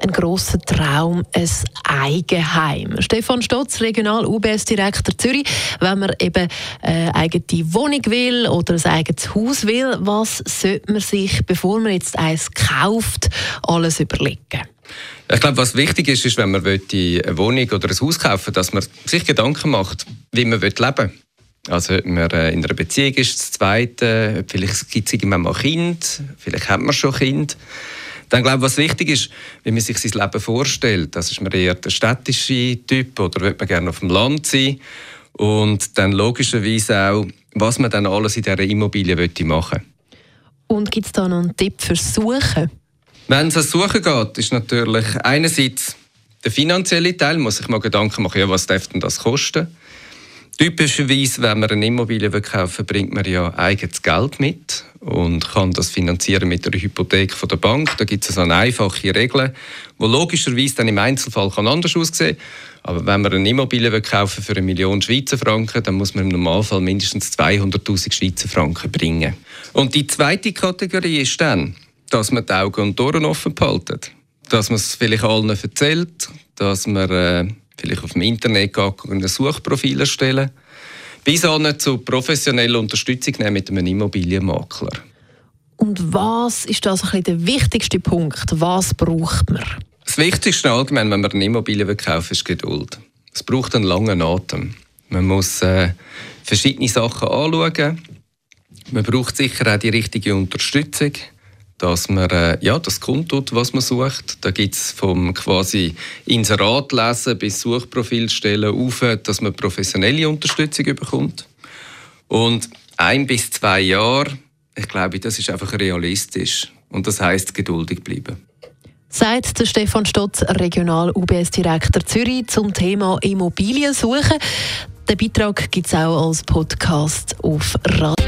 ein grosser Traum, ein Eigenheim. Stefan Stotz, Regional-UBS-Direktor Zürich. Wenn man eben eine eigene Wohnung will oder ein eigenes Haus will, was sollte man sich, bevor man jetzt eins kauft, alles überlegen? Ich glaube, was wichtig ist, ist, wenn man eine Wohnung oder ein Haus kaufen will, dass man sich Gedanken macht, wie man leben will. Also ob man äh, in einer Beziehung ist, das Zweite, vielleicht gibt es irgendwann mal Kind, vielleicht hat man schon Kind. Dann glaube ich, was wichtig ist, wie man sich sein Leben vorstellt. Das ist man eher der städtische Typ oder will man gerne auf dem Land sein? Und dann logischerweise auch, was man dann alles in dieser Immobilie machen Und gibt es da noch einen Tipp fürs Suchen? Wenn es ans Suchen geht, ist natürlich einerseits der finanzielle Teil, muss ich mal Gedanken machen, ja, was darf denn das kosten? Typischerweise, wenn man eine Immobilie kaufen will, bringt man ja eigenes Geld mit und kann das finanzieren mit einer Hypothek von der Bank. Da gibt es also eine einfache Regel, die logischerweise dann im Einzelfall kann anders aussehen Aber wenn man eine Immobilie will kaufen für eine Million Schweizer Franken, dann muss man im Normalfall mindestens 200'000 Schweizer Franken bringen. Und die zweite Kategorie ist dann, dass man die Augen und Ohren offen behalten. Dass man es vielleicht allen erzählt, dass man äh, vielleicht auf dem Internet ein Suchprofil erstellen bis hin zu professioneller Unterstützung nehmen mit einem Immobilienmakler. Und was ist da also der wichtigste Punkt? Was braucht man? Das Wichtigste allgemein, wenn man eine Immobilie kaufen will, ist Geduld. Es braucht einen langen Atem. Man muss äh, verschiedene Sachen anschauen. Man braucht sicher auch die richtige Unterstützung dass man äh, ja, das kundtut, was man sucht. Da gibt es vom quasi Inserat lesen bis Suchprofil stellen auf, dass man professionelle Unterstützung bekommt. Und ein bis zwei Jahre, ich glaube, das ist einfach realistisch. Und das heißt geduldig bleiben. Sagt der Stefan Stotz, Regional-UBS-Direktor Zürich, zum Thema Immobiliensuche. Den Beitrag gibt es auch als Podcast auf Radio.